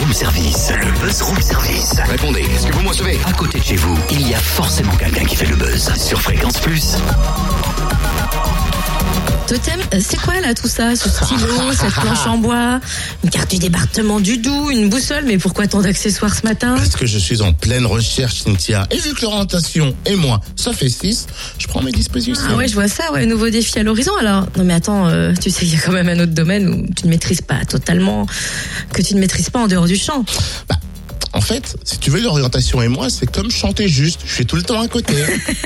room service. Le buzz room service. Répondez, est-ce que vous me recevez? À côté de chez vous, il y a forcément quelqu'un qui fait le buzz. Sur Fréquence Plus. Totem, euh, c'est quoi là tout ça Ce stylo, cette planche en bois, une carte du département du Doubs, une boussole, mais pourquoi tant d'accessoires ce matin? Parce que je suis en pleine recherche, Cynthia. Et vu que l'orientation et moi, ça fait 6, je prends mes dispositions. Ah ouais, je vois ça, ouais, nouveau défi à l'horizon. Alors, non mais attends, euh, tu sais, il y a quand même un autre domaine où tu ne maîtrises pas totalement, que tu ne maîtrises pas en dehors du champ. Bah, fait, si tu veux, l'orientation et moi, c'est comme chanter juste. Je suis tout le temps à côté.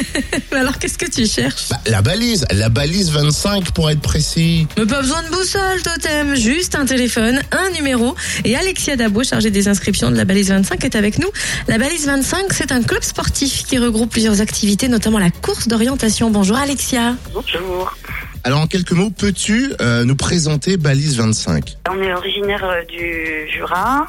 Alors, qu'est-ce que tu cherches? Bah, la balise, la balise 25 pour être précis. Mais pas besoin de boussole, Totem, juste un téléphone, un numéro. Et Alexia Dabo, chargée des inscriptions de la balise 25, est avec nous. La balise 25, c'est un club sportif qui regroupe plusieurs activités, notamment la course d'orientation. Bonjour Alexia. Bonjour. Alors, en quelques mots, peux-tu euh, nous présenter balise 25 On est originaire euh, du Jura,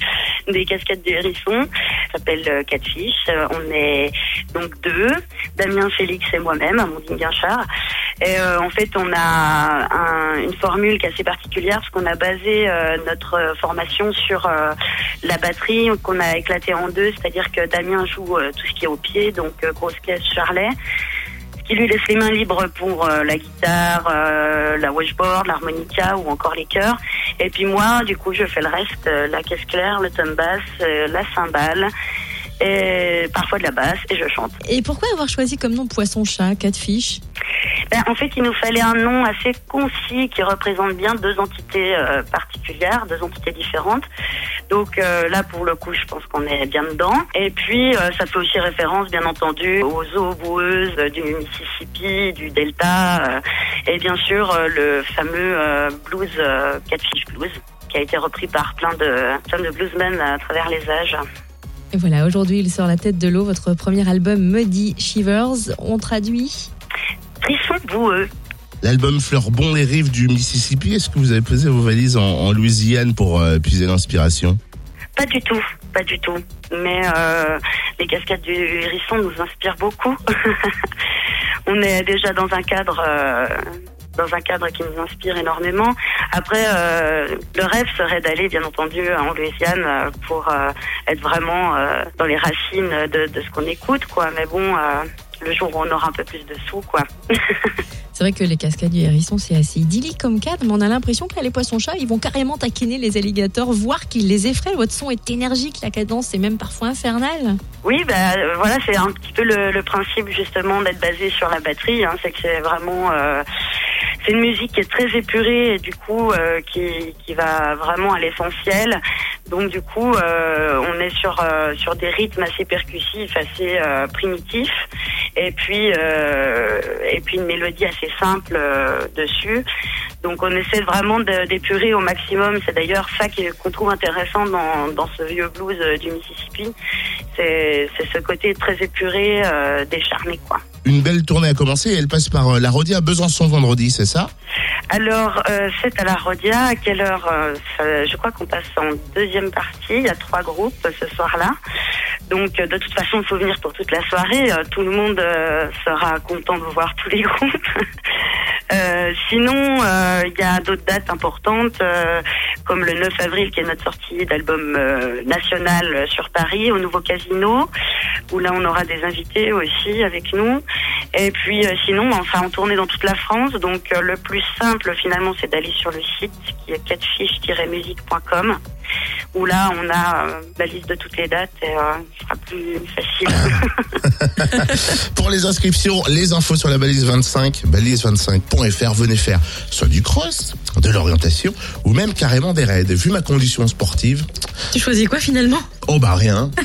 des cascades du Hérisson. Ça s'appelle euh, Catfish. Euh, On est donc deux, Damien Félix et moi-même, Amandine Guinchard. Et euh, en fait, on a un- une formule qui est assez particulière parce qu'on a basé euh, notre euh, formation sur euh, la batterie qu'on a éclatée en deux. C'est-à-dire que Damien joue tout ce qui est au pied, donc grosse caisse Charlet qui lui laisse les mains libres pour euh, la guitare, euh, la washboard, l'harmonica ou encore les chœurs. Et puis moi, du coup, je fais le reste, euh, la caisse claire, le tom bass, euh, la cymbale, et parfois de la basse, et je chante. Et pourquoi avoir choisi comme nom poisson-chat, catfish Ben, en fait, il nous fallait un nom assez concis qui représente bien deux entités euh, particulières, deux entités différentes. Donc euh, là, pour le coup, je pense qu'on est bien dedans. Et puis, euh, ça fait aussi référence, bien entendu, aux eaux boueuses du Mississippi, du Delta, euh, et bien sûr le fameux blues Catfish Blues, qui a été repris par plein de, plein de bluesmen à travers les âges. Et voilà, aujourd'hui, il sort la tête de l'eau, votre premier album Muddy Shivers. On traduit Frisson boueux. L'album Fleurbon les rives du Mississippi, est-ce que vous avez posé vos valises en, Louisiane pour euh, puiser l'inspiration? Pas du tout, pas du tout. Mais euh, les cascades du hérisson nous inspirent beaucoup. On est déjà dans un cadre, euh, dans un cadre qui nous inspire énormément. Après, le rêve serait d'aller, bien entendu, en Louisiane pour être vraiment dans les racines de, de ce qu'on écoute, quoi. Mais bon, le jour où on aura un peu plus de sous, quoi. C'est vrai que les cascades du hérisson, c'est assez idyllique comme cadre, mais on a l'impression que les poissons-chats, ils vont carrément taquiner les alligators, voire qu'ils les effraient. Votre son est énergique, la cadence est même parfois infernale. Oui, bah euh, voilà, c'est un petit peu le, principe justement d'être basé sur la batterie. Hein, c'est que c'est vraiment, euh, c'est une musique qui est très épurée et du coup euh, qui, qui va vraiment à l'essentiel. Donc du coup, on est sur sur des rythmes assez percussifs, assez primitifs, et puis euh, et puis une mélodie assez simple euh, dessus. Donc on essaie vraiment d'épurer au maximum. C'est d'ailleurs ça qu'on trouve intéressant dans, dans ce vieux blues euh, du Mississippi. C'est c'est ce côté très épuré, euh, décharné quoi. Une belle tournée a commencé et elle passe par euh, la Rodia à Besançon vendredi, c'est ça? Alors, euh, c'est à la Rodia. À quelle heure euh, ça- Je crois qu'on passe en deuxième partie. Il y a trois groupes ce soir-là. Donc, euh, de toute façon, il faut venir pour toute la soirée. Euh, tout le monde euh, sera content de voir tous les groupes. Euh, sinon, il y a d'autres dates importantes, euh, comme le 9 avril, qui est notre sortie d'album national sur Paris, au nouveau casino, où là, on aura des invités aussi avec nous. Et puis, euh, sinon, on sera en tournée dans toute la France. Donc, euh, le plus simple, finalement, c'est d'aller sur le site qui est catfish-musique.com, où là, on a euh, la liste de toutes les dates et euh, ce sera plus facile. Pour les inscriptions, les infos sur la balise 25, balise25.fr, venez faire soit du cross, de l'orientation, ou même carrément des raids. Vu ma condition sportive, Tu choisis quoi finalement? oh bah rien.